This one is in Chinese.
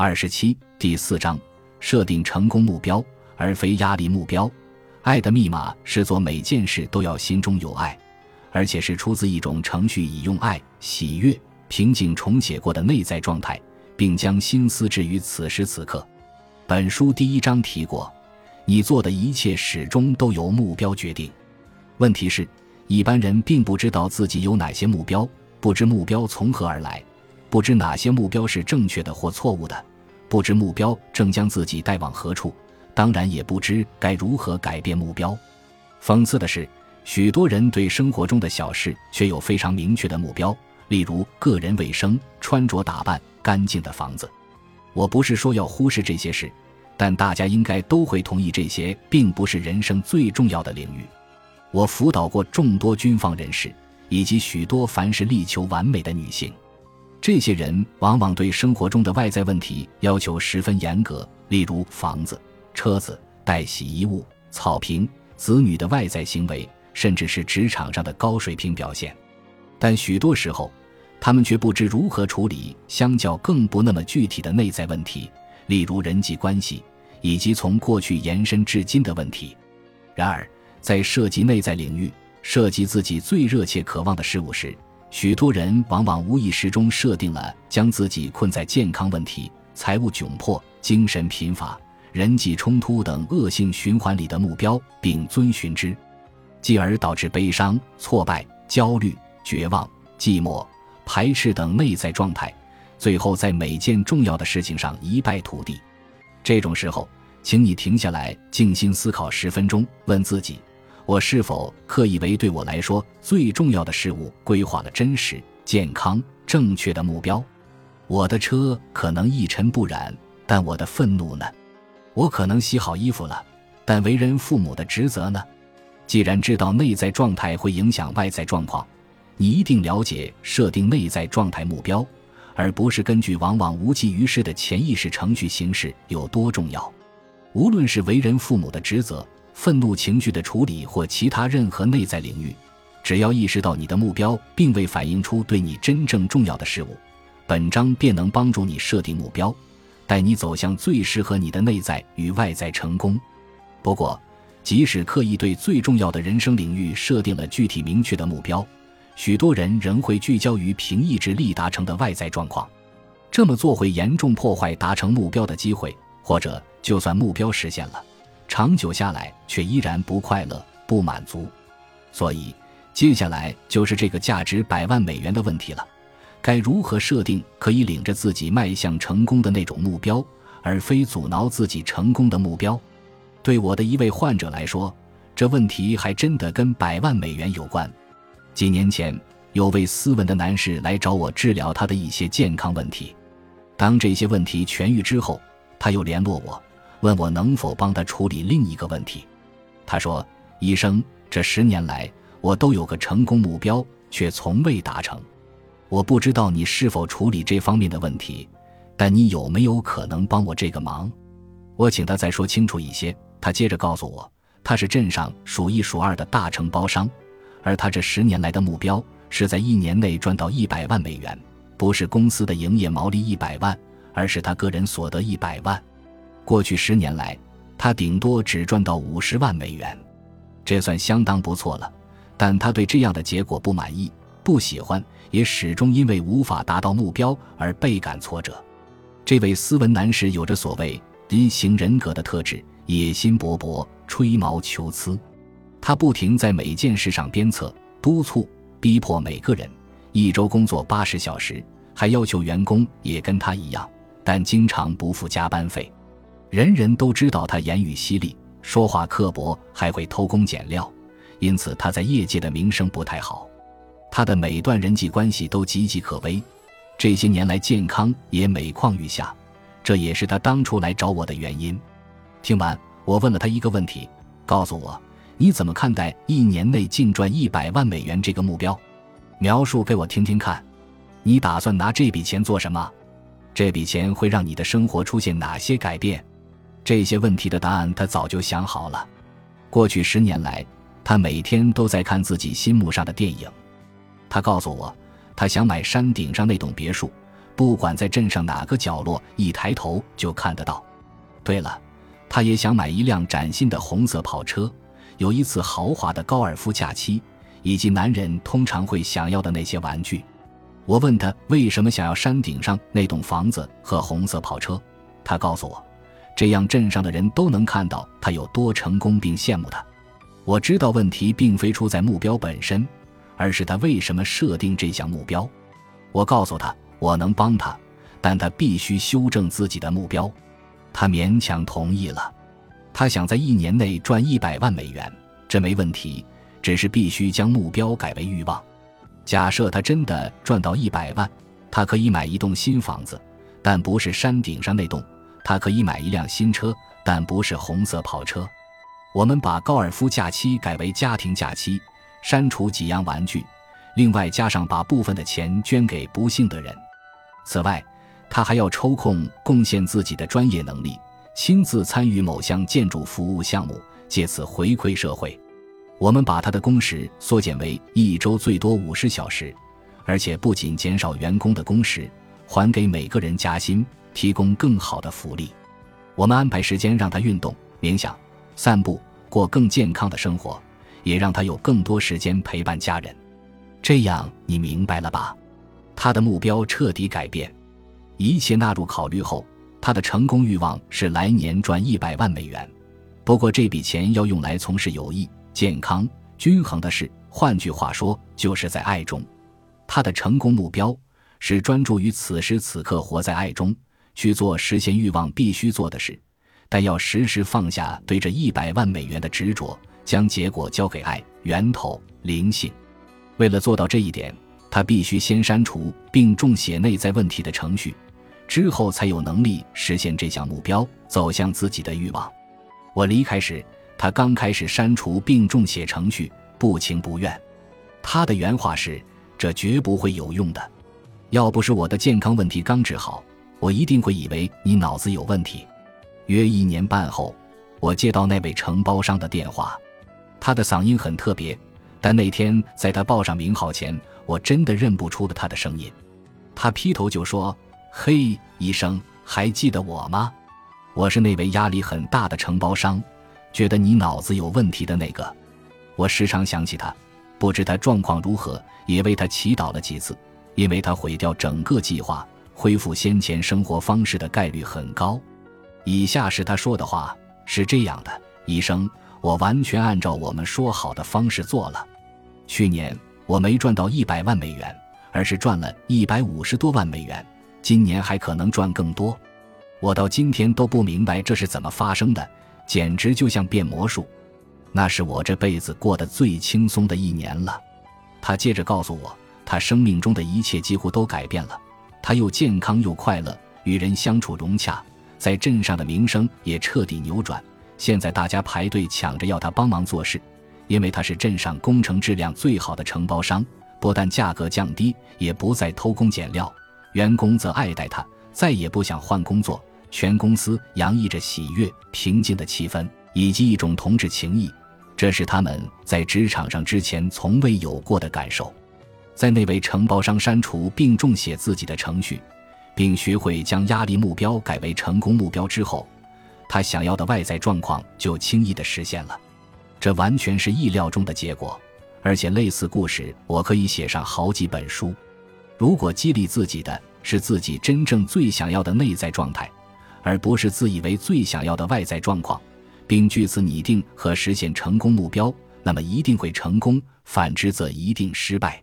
二十七第四章设定成功目标而非压力目标。爱的密码是做每件事都要心中有爱，而且是出自一种程序，以用爱、喜悦、平静重写过的内在状态，并将心思置于此时此刻。本书第一章提过，你做的一切始终都由目标决定。问题是，一般人并不知道自己有哪些目标，不知目标从何而来。不知哪些目标是正确的或错误的，不知目标正将自己带往何处，当然也不知该如何改变目标。讽刺的是，许多人对生活中的小事却有非常明确的目标，例如个人卫生、穿着打扮、干净的房子。我不是说要忽视这些事，但大家应该都会同意，这些并不是人生最重要的领域。我辅导过众多军方人士，以及许多凡事力求完美的女性。这些人往往对生活中的外在问题要求十分严格，例如房子、车子、带洗衣物、草坪、子女的外在行为，甚至是职场上的高水平表现。但许多时候，他们却不知如何处理相较更不那么具体的内在问题，例如人际关系以及从过去延伸至今的问题。然而，在涉及内在领域、涉及自己最热切渴望的事物时，许多人往往无意识中设定了将自己困在健康问题、财务窘迫、精神贫乏、人际冲突等恶性循环里的目标，并遵循之，继而导致悲伤、挫败、焦虑、绝望、寂寞、排斥等内在状态，最后在每件重要的事情上一败涂地。这种时候，请你停下来，静心思考十分钟，问自己。我是否刻意为对我来说最重要的事物规划了真实、健康、正确的目标？我的车可能一尘不染，但我的愤怒呢？我可能洗好衣服了，但为人父母的职责呢？既然知道内在状态会影响外在状况，你一定了解设定内在状态目标，而不是根据往往无济于事的潜意识程序行事有多重要。无论是为人父母的职责。愤怒情绪的处理或其他任何内在领域，只要意识到你的目标并未反映出对你真正重要的事物，本章便能帮助你设定目标，带你走向最适合你的内在与外在成功。不过，即使刻意对最重要的人生领域设定了具体明确的目标，许多人仍会聚焦于凭意志力达成的外在状况。这么做会严重破坏达成目标的机会，或者就算目标实现了。长久下来，却依然不快乐、不满足，所以接下来就是这个价值百万美元的问题了：该如何设定可以领着自己迈向成功的那种目标，而非阻挠自己成功的目标？对我的一位患者来说，这问题还真的跟百万美元有关。几年前，有位斯文的男士来找我治疗他的一些健康问题。当这些问题痊愈之后，他又联络我。问我能否帮他处理另一个问题，他说：“医生，这十年来我都有个成功目标，却从未达成。我不知道你是否处理这方面的问题，但你有没有可能帮我这个忙？”我请他再说清楚一些。他接着告诉我，他是镇上数一数二的大承包商，而他这十年来的目标是在一年内赚到一百万美元，不是公司的营业毛利一百万，而是他个人所得一百万。过去十年来，他顶多只赚到五十万美元，这算相当不错了。但他对这样的结果不满意，不喜欢，也始终因为无法达到目标而倍感挫折。这位斯文男士有着所谓“阴型人格”的特质，野心勃勃，吹毛求疵。他不停在每件事上鞭策、督促、逼迫每个人，一周工作八十小时，还要求员工也跟他一样，但经常不付加班费。人人都知道他言语犀利，说话刻薄，还会偷工减料，因此他在业界的名声不太好。他的每段人际关系都岌岌可危，这些年来健康也每况愈下，这也是他当初来找我的原因。听完，我问了他一个问题：告诉我你怎么看待一年内净赚一百万美元这个目标？描述给我听听看。你打算拿这笔钱做什么？这笔钱会让你的生活出现哪些改变？这些问题的答案他早就想好了。过去十年来，他每天都在看自己心目上的电影。他告诉我，他想买山顶上那栋别墅，不管在镇上哪个角落，一抬头就看得到。对了，他也想买一辆崭新的红色跑车，有一次豪华的高尔夫假期，以及男人通常会想要的那些玩具。我问他为什么想要山顶上那栋房子和红色跑车，他告诉我，这样镇上的人都能看到他有多成功，并羡慕他。我知道问题并非出在目标本身，而是他为什么设定这项目标。我告诉他，我能帮他，但他必须修正自己的目标。他勉强同意了。他想在一年内赚一百万美元，这没问题，只是必须将目标改为欲望。假设他真的赚到一百万，他可以买一栋新房子，但不是山顶上那栋；他可以买一辆新车，但不是红色跑车。我们把高尔夫假期改为家庭假期，删除几样玩具。另外加上把部分的钱捐给不幸的人。此外，他还要抽空贡献自己的专业能力，亲自参与某项建筑服务项目，借此回馈社会。我们把他的工时缩减为一周最多五十小时，而且不仅减少员工的工时，还给每个人加薪，提供更好的福利。我们安排时间让他运动、冥想、散步，过更健康的生活，也让他有更多时间陪伴家人。这样你明白了吧？他的目标彻底改变，一切纳入考虑后，他的成功欲望是来年赚一百万美元。不过这笔钱要用来从事有益、健康、均衡的事。换句话说，就是在爱中。他的成功目标是专注于此时此刻，活在爱中，去做实现欲望必须做的事，但要时时放下对这一百万美元的执着，将结果交给爱源头、灵性。为了做到这一点，他必须先删除并重写内在问题的程序，之后才有能力实现这项目标，走向自己的欲望。我离开时，他刚开始删除并重写程序，不情不愿。他的原话是：“这绝不会有用的。要不是我的健康问题刚治好，我一定会以为你脑子有问题。”约一年半后，我接到那位承包商的电话，他的嗓音很特别。但那天在他报上名号前，我真的认不出了他的声音。他劈头就说：“嘿，医生，还记得我吗？我是那位压力很大的承包商，觉得你脑子有问题的那个。我时常想起他，不知他状况如何，也为他祈祷了几次，因为他毁掉整个计划，恢复先前生活方式的概率很高。以下是他说的话：是这样的，医生。”我完全按照我们说好的方式做了。去年我没赚到一百万美元，而是赚了一百五十多万美元。今年还可能赚更多。我到今天都不明白这是怎么发生的，简直就像变魔术。那是我这辈子过得最轻松的一年了。他接着告诉我，他生命中的一切几乎都改变了。他又健康又快乐，与人相处融洽，在镇上的名声也彻底扭转。现在大家排队抢着要他帮忙做事，因为他是镇上工程质量最好的承包商，不但价格降低，也不再偷工减料。员工则爱戴他，再也不想换工作。全公司洋溢着喜悦、平静的气氛，以及一种同志情谊，这是他们在职场上之前从未有过的感受。在那位承包商删除并重写自己的程序，并学会将压力目标改为成功目标之后。他想要的外在状况就轻易的实现了，这完全是意料中的结果。而且类似故事，我可以写上好几本书。如果激励自己的是自己真正最想要的内在状态，而不是自以为最想要的外在状况，并据此拟定和实现成功目标，那么一定会成功；反之则一定失败。